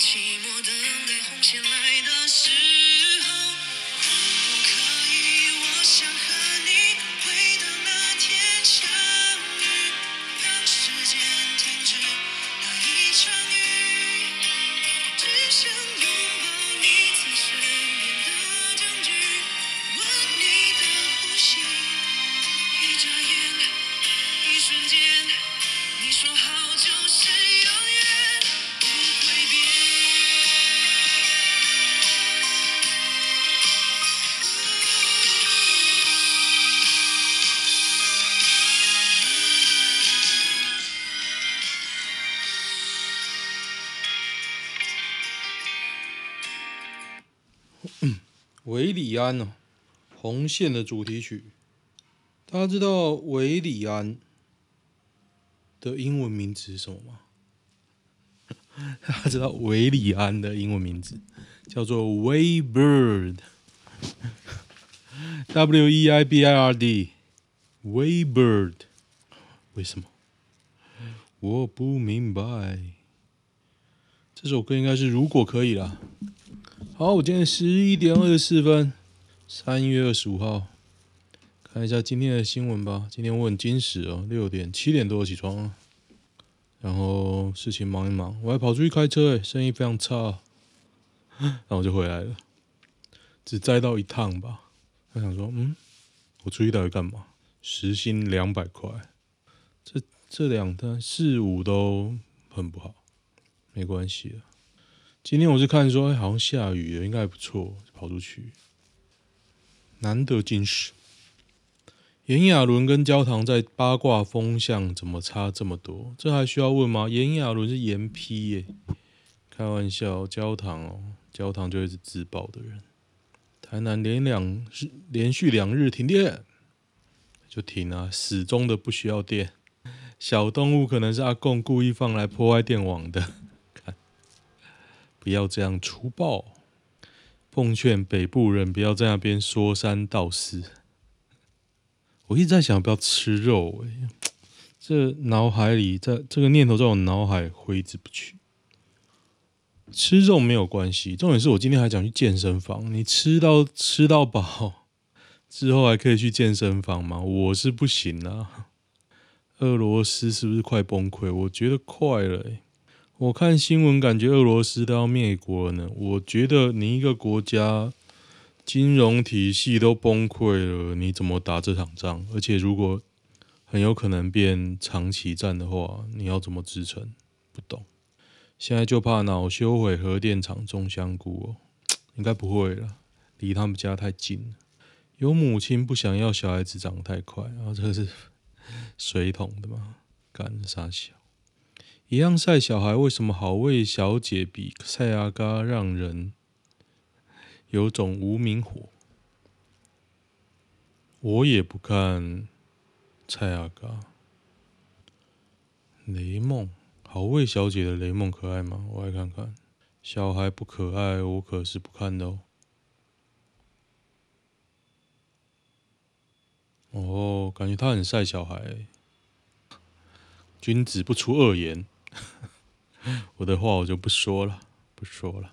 寂寞等待红线来。韦礼安哦，红线的主题曲。大家知道韦礼安的英文名字是什么吗？大家知道韦礼安的英文名字叫做 Wei Bird，W E I B I R D，Wei Bird。为什么？我不明白。这首歌应该是如果可以啦。好，我今天十一点二十四分，三月二十五号，看一下今天的新闻吧。今天我很精实哦，六点七点多起床，然后事情忙一忙，我还跑出去开车，诶，生意非常差，然后就回来了，只载到一趟吧。他想说，嗯，我出去到底干嘛？时薪两百块，这这两单四五都很不好，没关系了。今天我是看说，哎，好像下雨了，应该还不错，跑出去。难得今时，炎亚纶跟焦糖在八卦风向怎么差这么多？这还需要问吗？炎亚纶是炎批耶，开玩笑，焦糖哦，焦糖就是自爆的人。台南连两日连续两日停电，就停啊，始终的不需要电。小动物可能是阿贡故意放来破坏电网的。不要这样粗暴，奉劝北部人不要在那边说三道四。我一直在想，不要吃肉，哎，这脑海里在这个念头在我脑海挥之不去。吃肉没有关系，重点是我今天还想去健身房。你吃到吃到饱之后还可以去健身房吗？我是不行啊。俄罗斯是不是快崩溃？我觉得快了，欸。我看新闻，感觉俄罗斯都要灭国了呢。我觉得你一个国家金融体系都崩溃了，你怎么打这场仗？而且如果很有可能变长期战的话，你要怎么支撑？不懂。现在就怕恼羞毁核电厂种香菇哦，应该不会了，离他们家太近了。有母亲不想要小孩子长太快，然后这个是 水桶的吗？干啥小？一样晒小孩，为什么好味小姐比蔡阿嘎让人有种无名火？我也不看蔡阿嘎。雷梦，好味小姐的雷梦可爱吗？我来看看。小孩不可爱，我可是不看的哦。哦，感觉他很晒小孩。君子不出恶言。我的话我就不说了，不说了，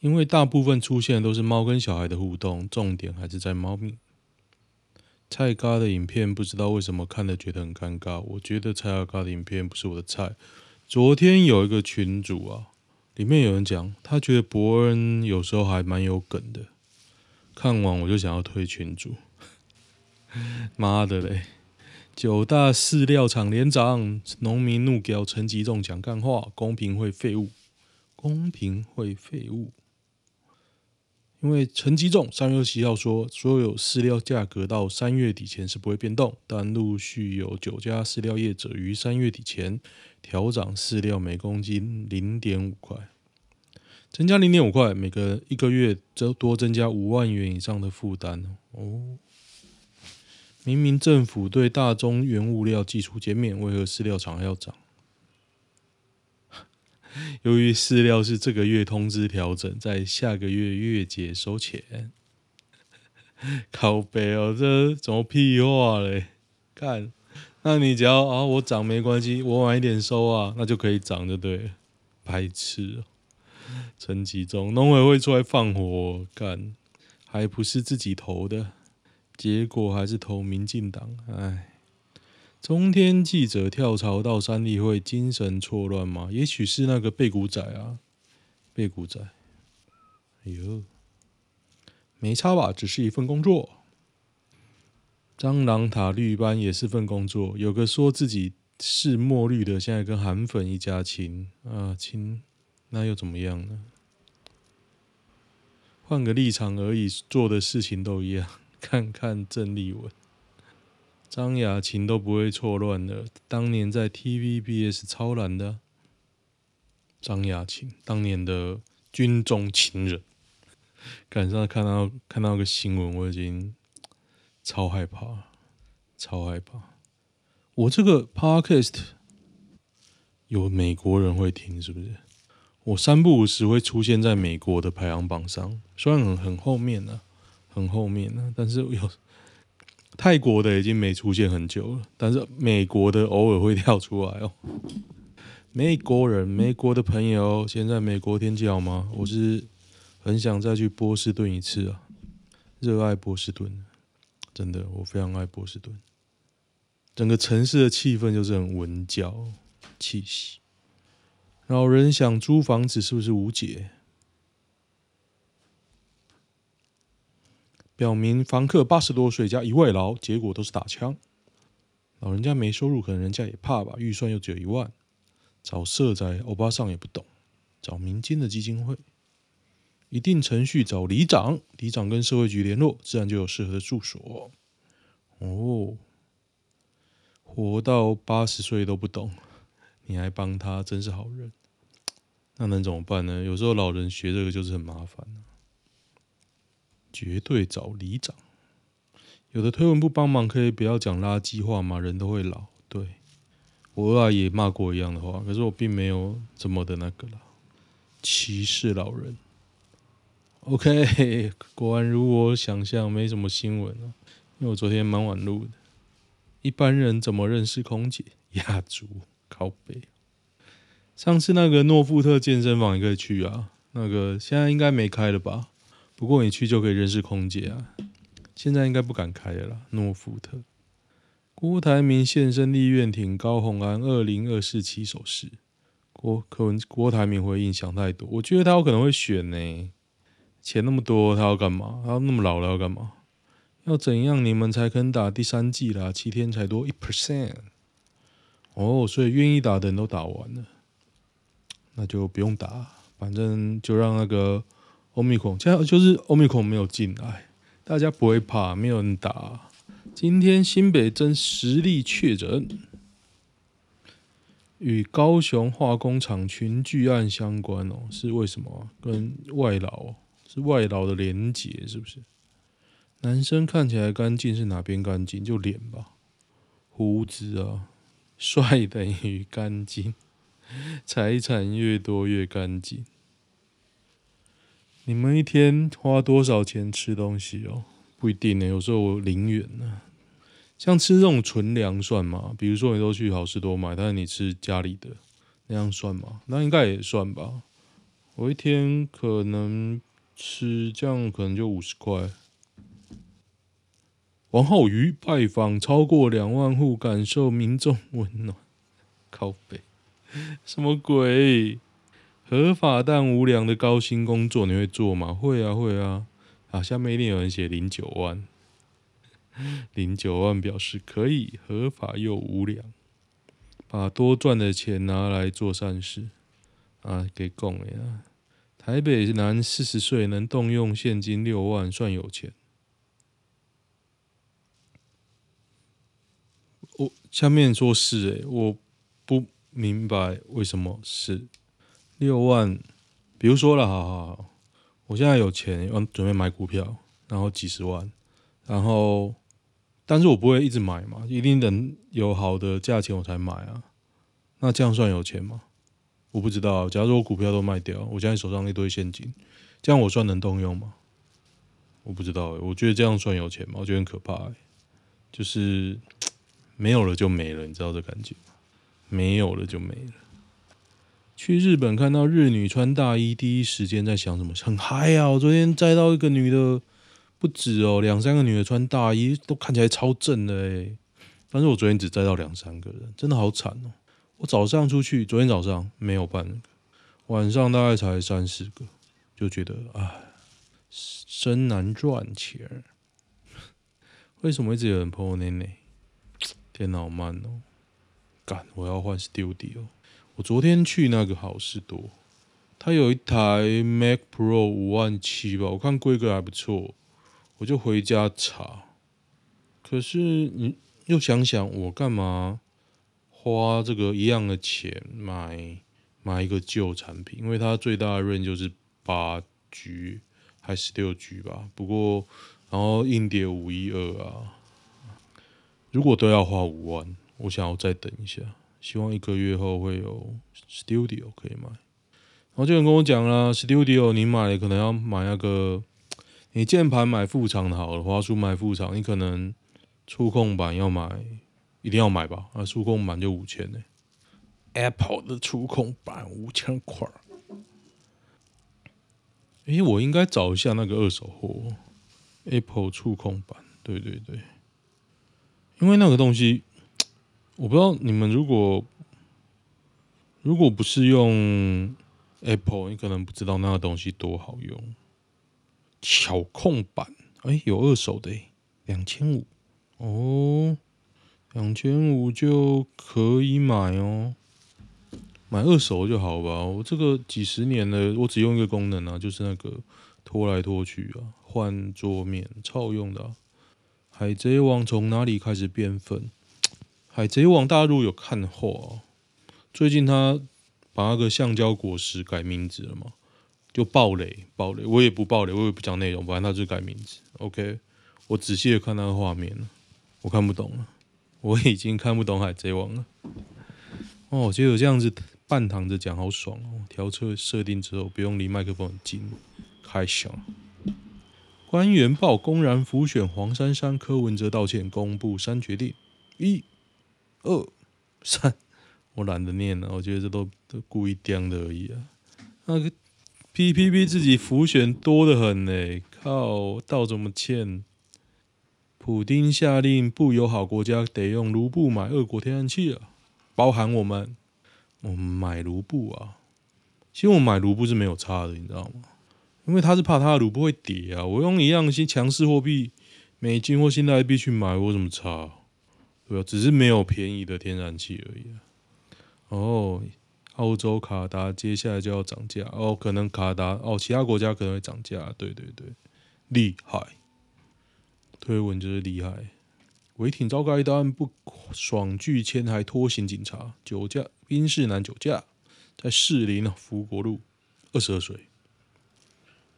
因为大部分出现的都是猫跟小孩的互动，重点还是在猫咪。蔡嘎的影片不知道为什么看了觉得很尴尬，我觉得蔡尔嘎的影片不是我的菜。昨天有一个群主啊，里面有人讲他觉得伯恩有时候还蛮有梗的，看完我就想要退群主，妈的嘞！九大饲料厂连长，农民怒屌陈吉仲讲干话，公平会废物，公平会废物。因为陈吉仲三月十七号说，所有饲料价格到三月底前是不会变动，但陆续有九家饲料业者于三月底前调涨饲料每公斤零点五块，增加零点五块，每个一个月则多增加五万元以上的负担哦。明明政府对大宗原物料基础减免，为何饲料厂还要涨？由于饲料是这个月通知调整，在下个月月结收钱，靠北哦，这怎么屁话嘞？看，那你只要啊，我涨没关系，我晚一点收啊，那就可以涨，就对了。白痴哦，陈吉中农委会出来放火干，还不是自己投的，结果还是投民进党，哎。中天记者跳槽到三立会，精神错乱吗？也许是那个背骨仔啊，背骨仔。哎呦，没差吧？只是一份工作。蟑螂塔绿班也是份工作。有个说自己是墨绿的，现在跟韩粉一家亲啊亲，那又怎么样呢？换个立场而已，做的事情都一样。看看郑丽文。张雅琴都不会错乱的，当年在 TVBS 超难的张雅琴，当年的军中情人，赶上看到看到个新闻，我已经超害怕，超害怕。我这个 Podcast 有美国人会听，是不是？我三不五时会出现在美国的排行榜上，虽然很很后面呢、啊，很后面呢、但是有。泰国的已经没出现很久了，但是美国的偶尔会跳出来哦。美国人，美国的朋友，现在美国天气好吗？我是很想再去波士顿一次啊，热爱波士顿，真的，我非常爱波士顿。整个城市的气氛就是很文教气息。老人想租房子是不是无解？表明房客八十多岁加一外劳，结果都是打枪。老人家没收入，可能人家也怕吧。预算又只有一万，找社宅欧巴桑也不懂，找民间的基金会，一定程序找里长，里长跟社会局联络，自然就有适合的住所。哦，活到八十岁都不懂，你还帮他，真是好人。那能怎么办呢？有时候老人学这个就是很麻烦。绝对找里长。有的推文不帮忙，可以不要讲垃圾话吗？人都会老。对，我二也骂过一样的话，可是我并没有这么的那个了，歧视老人。OK，果然如我想象，没什么新闻啊。因为我昨天蛮晚录的。一般人怎么认识空姐？亚洲靠北。上次那个诺富特健身房，你可以去啊。那个现在应该没开了吧？不过你去就可以认识空姐啊，现在应该不敢开了啦。诺富特，郭台铭现身立院挺高红安二零二四起手式。郭柯文郭台铭回应想太多，我觉得他有可能会选呢。钱那么多，他要干嘛？他那么老了要干嘛？要怎样你们才肯打第三季啦？七天才多一 percent。哦，所以愿意打的人都打完了，那就不用打，反正就让那个。欧米孔，现在就是欧米孔没有进来，大家不会怕，没有人打。今天新北增十例确诊，与高雄化工厂群聚案相关哦，是为什么？跟外劳是外劳的连结，是不是？男生看起来干净是哪边干净？就脸吧，胡子啊，帅等于干净，财产越多越干净。你们一天花多少钱吃东西哦？不一定呢，有时候我零元呢。像吃这种纯粮算吗？比如说你都去好市多买，但是你吃家里的，那样算吗？那应该也算吧。我一天可能吃这样，可能就五十块。王浩宇拜访超过两万户，感受民众温暖。靠北，什么鬼？合法但无良的高薪工作，你会做吗？会啊，会啊。啊，下面一定有人写零九万，零九万表示可以合法又无良，把多赚的钱拿来做善事啊，给供呀。台北男四十岁能动用现金六万算有钱。我下面说是诶、我不明白为什么是六万。比如说了，好好好，我现在有钱要准备买股票，然后几十万，然后，但是我不会一直买嘛，一定等有好的价钱我才买啊。那这样算有钱吗？我不知道。假如说我股票都卖掉，我现在手上一堆现金，这样我算能动用吗？我不知道、欸。我觉得这样算有钱吗？我觉得很可怕、欸。就是 没有了就没了，你知道这感觉吗？没有了就没了。去日本看到日女穿大衣，第一时间在想什么？很嗨啊！我昨天摘到一个女的，不止哦，两三个女的穿大衣，都看起来超正的诶。但是我昨天只摘到两三个人，真的好惨哦。我早上出去，昨天早上没有半个，晚上大概才三四个，就觉得唉，真难赚钱。为什么一直有人 po 内内？电脑慢哦，干！我要换 Studio。我昨天去那个好事多，他有一台 Mac Pro 五万七吧，我看规格还不错，我就回家查。可是你又想想，我干嘛花这个一样的钱买买一个旧产品？因为它最大的 RAM 就是八 G 还是六 G 吧。不过然后硬碟五一二啊，如果都要花五万，我想要再等一下。希望一个月后会有 Studio 可以买。然后就有人跟我讲啦，Studio 你买可能要买那个，你键盘买副厂的好了，滑鼠买副厂，你可能触控板要买，一定要买吧？啊，触控板就五千呢。Apple 的触控板五千块。诶，我应该找一下那个二手货，Apple 触控板。对对对，因为那个东西。我不知道你们如果如果不是用 Apple，你可能不知道那个东西多好用。巧控版，哎、有二手的，两千五哦，两千五就可以买哦，买二手就好吧。我这个几十年了，我只用一个功能啊，就是那个拖来拖去啊，换桌面，超用的、海贼王从哪里开始变粉？海贼王，大陆有看的话，最近他把那个橡胶果实改名字了嘛？就暴雷，暴雷！我也不暴雷，我也不讲内容，反正他就改名字。OK，我仔细的看那个画面了，我看不懂了，我已经看不懂海贼王了。哦，我觉得这样子半躺着讲好爽哦！调车设定之后不用离麦克风很近，开箱。官员报公然浮选黄珊珊，柯文哲道歉，公布删决定一。二三，我懒得念了，我觉得这都都故意讲的而已啊。那个 PPP 自己浮选多得很呢，靠，道怎么歉？普丁下令不友好国家得用卢布买俄国天然气啊，包含我们，我们买卢布啊。其实我买卢布是没有差的，你知道吗？因为他是怕他的卢布会跌啊。我用一样些强势货币，美金或新台币去买，我怎么差？对，只是没有便宜的天然气而已。哦，澳洲卡达接下来就要涨价哦，可能卡达哦，其他国家可能会涨价。对对对，厉害，推文就是厉害。违停遭开一单不爽拒签还拖行警察，酒驾，宾士男酒驾，在士林福国路，二十二岁，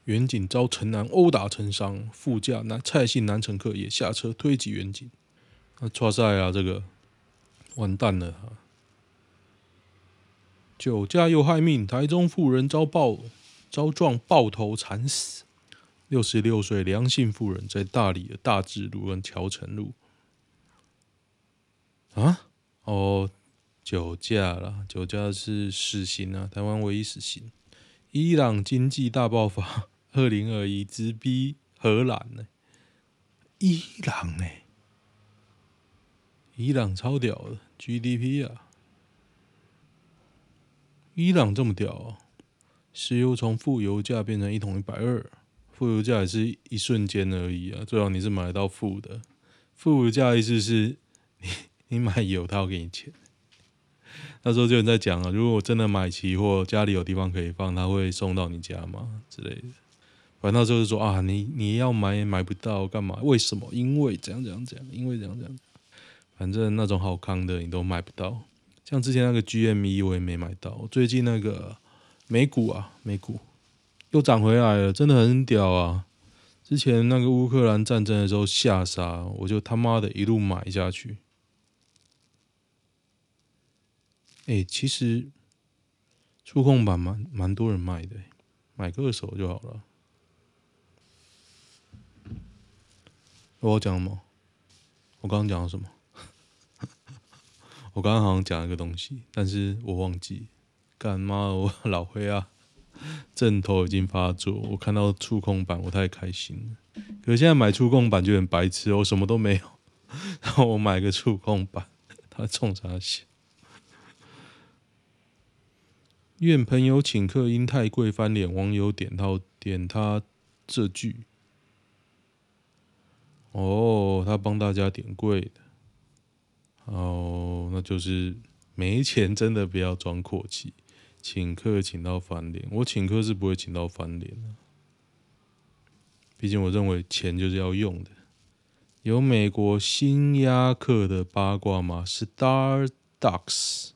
员警遭陈男殴打成伤，副驾男蔡姓男乘客也下车推挤员警。那剉赛啊，这个完蛋了哈！酒驾又害命，台中妇人遭爆遭撞爆头惨死。六十六岁梁姓妇人在大理的大智路跟桥城路啊，哦，酒驾了，酒驾是死刑啊，台湾唯一死刑。伊朗经济大爆发，二零二一直逼荷兰呢，伊朗呢？伊朗超屌的 GDP 啊！伊朗这么屌啊！石油从负油价变成一桶一百二，负油价也是一瞬间而已啊！最好你是买到负的，负油价意思是 你你买油，他要给你钱。那时候就有人在讲啊，如果我真的买期货，家里有地方可以放，他会送到你家吗？之类的。反正那时候就说啊，你你要买也买不到，干嘛？为什么？因为怎样怎样怎样？因为怎样怎样？反正那种好康的你都买不到。像之前那个 GME 我也没买到。最近那个美股啊，美股又涨回来了，真的很屌啊！之前那个乌克兰战争的时候吓傻，我就他妈的一路买下去。哎、其实触控板蛮蛮多人卖的，买个二手就好了。我讲什么？我刚刚讲了什么？我刚刚好像讲一个东西，但是我忘记。干妈，我 老灰啊！阵头已经发作，我看到触控板，我太开心了。可是现在买触控板就很白痴，我什么都没有，然后我买个触控板，他冲啥笑？愿朋友请客因太贵翻脸，网友点到点他这句。哦，他帮大家点贵的。就是没钱，真的不要装阔气。请客请到翻脸，我请客是不会请到翻脸的。毕竟我认为钱就是要用的。有美国新亚克的八卦吗？Starbucks，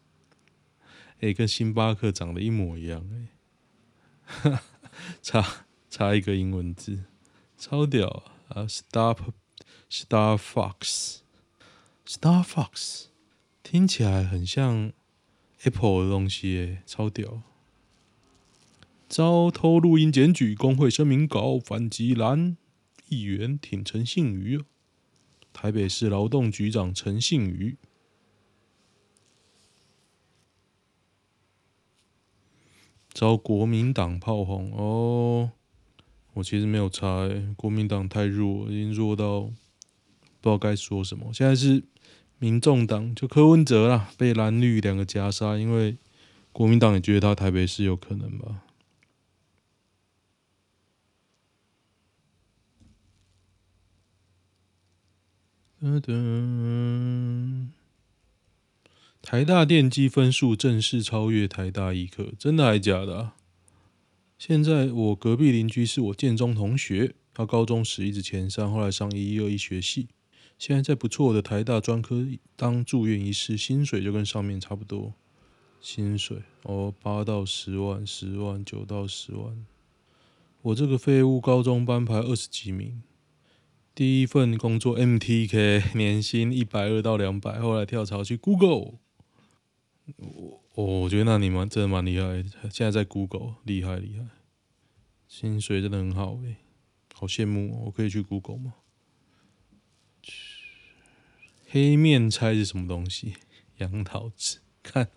哎、跟星巴克长得一模一样哎、欸，差差一个英文字，超屌啊，啊！Star Star Fox，Star Fox，听起来很像。Apple 的东西诶，超屌！遭偷录音检举，工会声明稿反击蓝议员挺陈信妤。台北市劳动局长陈信妤遭国民党炮轰哦。我其实没有猜，国民党太弱，已经弱到不知道该说什么。现在是。民众党就柯文哲啦，被蓝绿两个夹杀，因为国民党也觉得他台北市有可能吧。噔噔，台大电机分数正式超越台大医科，真的还假的？现在我隔壁邻居是我建中同学，他高中时一直前三，后来上一一二一学系。现在在不错的台大专科当住院医师，薪水就跟上面差不多。薪水哦，八到十万，十万九到十万。我这个废物高中班排二十几名，第一份工作 MTK 年薪一百二到两百，后来跳槽去 Google。我我觉得那你们真的蛮厉害，现在在 Google 厉害厉害，薪水真的很好诶，好羡慕哦，我可以去 Google 吗？黑面菜是什么东西？杨桃子，看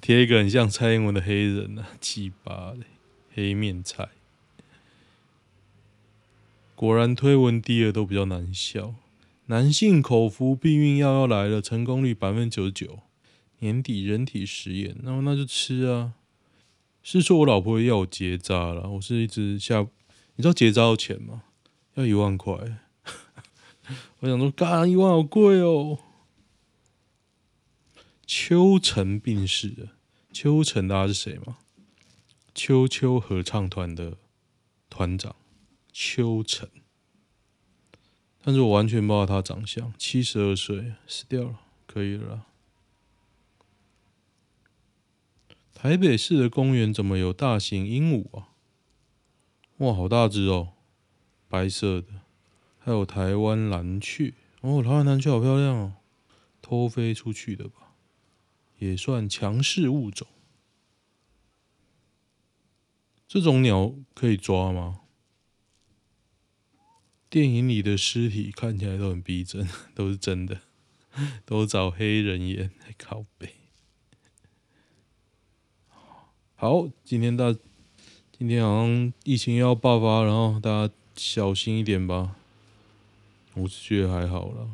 贴一个很像蔡英文的黑人啊，鸡巴的黑面菜。果然推文第二都比较难笑。男性口服避孕药要来了，成功率百分之九十九。年底人体实验，那么那就吃啊。是说我老婆要我结扎了，我是一直下，你知道结扎要钱吗？要一万块。我想说，干一万好贵哦。秋成病逝了，秋成大家是谁吗？秋秋合唱团的团长秋成，但是我完全不知道他长相，七十二岁死掉了，可以了。台北市的公园怎么有大型鹦鹉啊？哇，好大只哦，白色的。还有台湾蓝雀哦，台湾蓝雀好漂亮哦，偷飞出去的吧？也算强势物种。这种鸟可以抓吗？电影里的尸体看起来都很逼真，都是真的，都找黑人演，靠北。好，今天大，今天好像疫情要爆发，然后大家小心一点吧。我是觉得还好啦，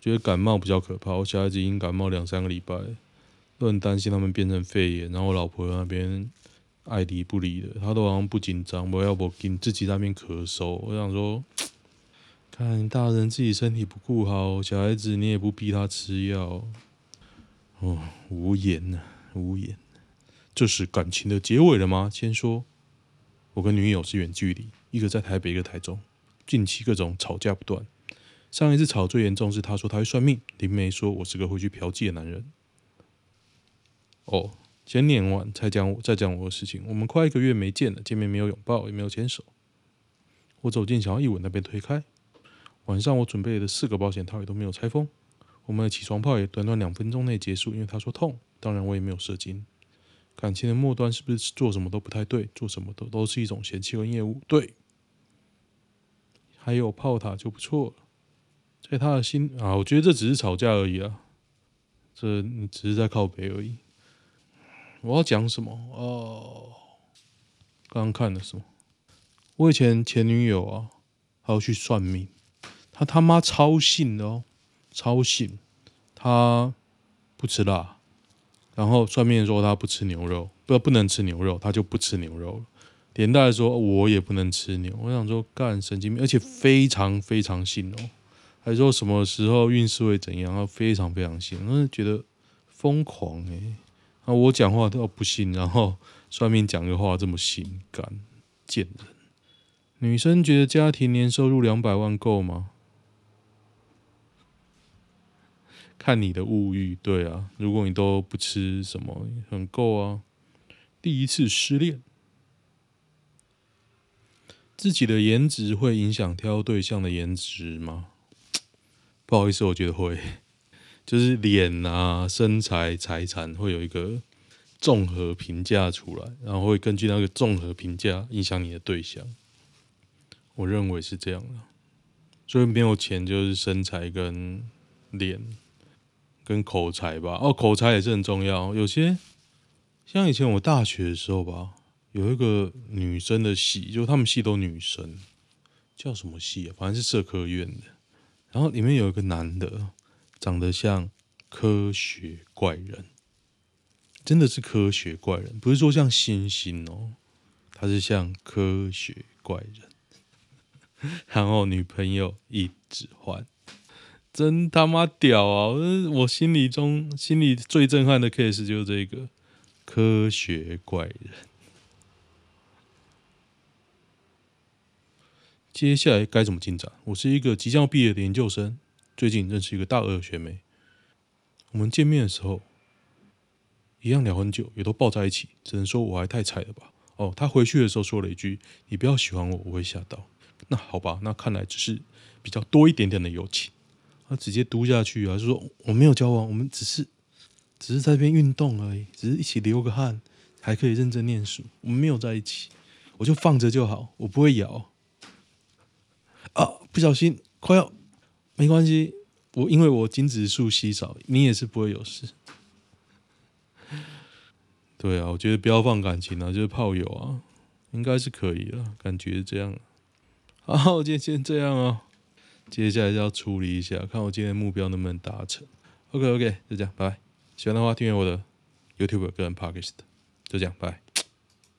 觉得感冒比较可怕。我小孩子已经感冒两三个礼拜。都很担心他们变成肺炎，然后我老婆那边爱理不理的，她都好像不紧张，我要不紧自己那边咳嗽。我想说，看大人自己身体不顾好，小孩子你也不逼他吃药，哦，无言呐、无言。这是感情的结尾了吗？先说，我跟女友是远距离，一个在台北，一个台中，近期各种吵架不断。上一次吵最严重是他说他会算命，林梅说我是个会去嫖妓的男人。哦，先念完才讲，再讲我的事情。我们快一个月没见了，见面没有拥抱，也没有牵手。我走近想要一吻，那被推开。晚上我准备的四个保险套也都没有拆封。我们的起床炮也短短两分钟内结束，因为他说痛。当然我也没有射精。感情的末端是不是做什么都不太对？做什么都都是一种嫌弃和厌恶。对，还有炮塔就不错了。在他的心啊，我觉得这只是吵架而已啊，这只是在靠北而已。我要讲什么？哦，刚刚看了什么？我以前前女友啊，还要去算命，她他妈超信的哦，超信。她不吃辣。然后算命说他不吃牛肉，不不能吃牛肉，他就不吃牛肉了。连带说我也不能吃牛。我想说干神经病，而且非常非常信哦，还说什么时候运势会怎样，他非常非常信，我是觉得疯狂哎。啊，我讲话都不信，然后算命讲个话这么信，干贱人。女生觉得家庭年收入两百万够吗？看你的物欲，对啊，如果你都不吃什么，很够啊。第一次失恋，自己的颜值会影响挑对象的颜值吗？不好意思，我觉得会，就是脸啊、身材、财产会有一个综合评价出来，然后会根据那个综合评价影响你的对象。我认为是这样的，所以没有钱就是身材跟脸。跟口才吧，哦，口才也是很重要。有些像以前我大学的时候吧，有一个女生的系，就他们系都女生，叫什么系啊？反正是社科院的。然后里面有一个男的，长得像科学怪人，真的是科学怪人，不是说像星星哦，他是像科学怪人。然后女朋友一直换。真他妈屌啊！我心里中心里最震撼的 case 就是这个科学怪人。接下来该怎么进展？我是一个即将毕业的研究生，最近认识一个大二的学妹。我们见面的时候一样聊很久，也都抱在一起。只能说我还太菜了吧？哦，他回去的时候说了一句：“你不要喜欢我，我会吓到。”那好吧，那看来只是比较多一点点的友情。他直接读下去啊，就说我没有交往，我们只是只是在边运动而已，只是一起流个汗，还可以认真念书，我们没有在一起，我就放着就好，我不会咬。不小心快要，没关系，我因为我精子数稀少，你也是不会有事。对啊，我觉得不要放感情啊，就是炮友啊，应该是可以的，感觉是这样。好，今天先这样啊。接下来就要处理一下，看我今天目标能不能达成。OK OK，就这样，拜拜。喜欢的话订阅我的 YouTube 个人 Podcast，就这样，拜。